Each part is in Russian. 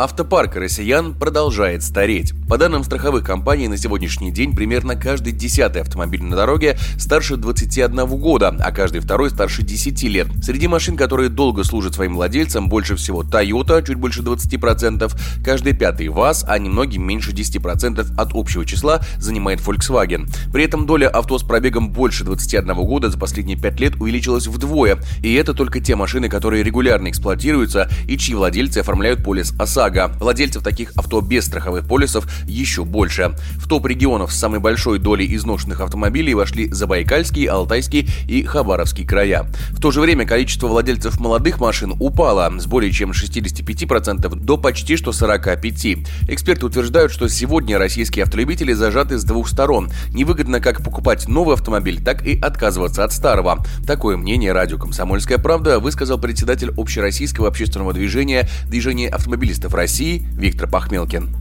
Автопарк россиян продолжает стареть. По данным страховых компаний, на сегодняшний день примерно каждый десятый автомобиль на дороге старше 21 года, а каждый второй старше 10 лет. Среди машин, которые долго служат своим владельцам, больше всего Toyota, чуть больше 20%, каждый пятый ВАЗ, а немногим меньше 10% от общего числа занимает Volkswagen. При этом доля авто с пробегом больше 21 года за последние 5 лет увеличилась вдвое, и это только те машины, которые регулярно эксплуатируются и чьи владельцы оформляют полис ОСАГО. ОСАГО. Владельцев таких авто без страховых полисов еще больше. В топ регионов с самой большой долей изношенных автомобилей вошли Забайкальский, Алтайский и Хабаровский края. В то же время количество владельцев молодых машин упало с более чем 65% до почти что 45%. Эксперты утверждают, что сегодня российские автолюбители зажаты с двух сторон. Невыгодно как покупать новый автомобиль, так и отказываться от старого. Такое мнение радио «Комсомольская правда» высказал председатель общероссийского общественного движения «Движение автомобилистов России Виктор Пахмелкин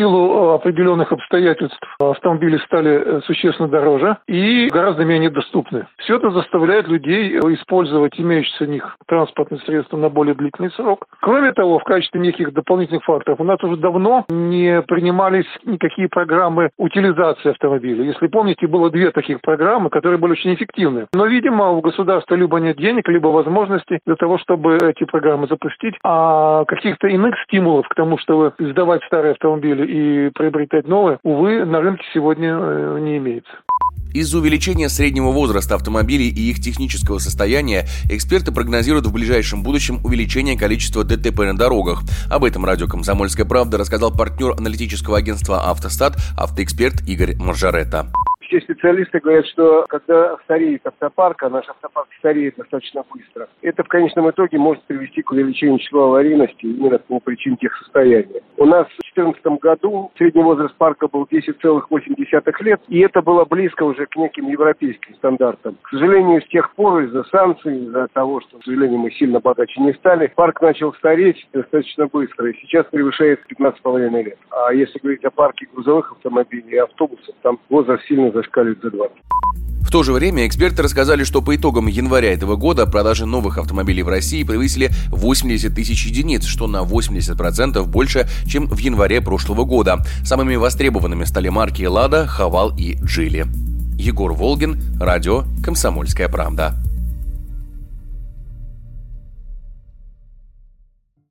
силу э, определенных обстоятельств автомобили стали э, существенно дороже и гораздо менее доступны. Все это заставляет людей использовать имеющиеся у них транспортные средства на более длительный срок. Кроме того, в качестве неких дополнительных факторов у нас уже давно не принимались никакие программы утилизации автомобиля. Если помните, было две таких программы, которые были очень эффективны. Но, видимо, у государства либо нет денег, либо возможностей для того, чтобы эти программы запустить, а каких-то иных стимулов к тому, чтобы сдавать старые автомобили и приобретать новое, увы, на рынке сегодня э, не имеется. Из-за увеличения среднего возраста автомобилей и их технического состояния эксперты прогнозируют в ближайшем будущем увеличение количества ДТП на дорогах. Об этом радио «Комсомольская правда» рассказал партнер аналитического агентства «Автостат» автоэксперт Игорь Маржаретта все специалисты говорят, что когда стареет автопарк, а наш автопарк стареет достаточно быстро, это в конечном итоге может привести к увеличению числа аварийности именно по причине тех состояний. У нас в 2014 году средний возраст парка был 10,8 лет, и это было близко уже к неким европейским стандартам. К сожалению, с тех пор из-за санкций, из-за того, что, к сожалению, мы сильно богаче не стали, парк начал стареть достаточно быстро, и сейчас превышает 15,5 лет. А если говорить о парке грузовых автомобилей и автобусов, там возраст сильно зашкаливает за 20. В то же время эксперты рассказали, что по итогам января этого года продажи новых автомобилей в России превысили 80 тысяч единиц, что на 80% больше, чем в январе прошлого года. Самыми востребованными стали марки «Лада», «Хавал» и «Джили». Егор Волгин, радио «Комсомольская правда».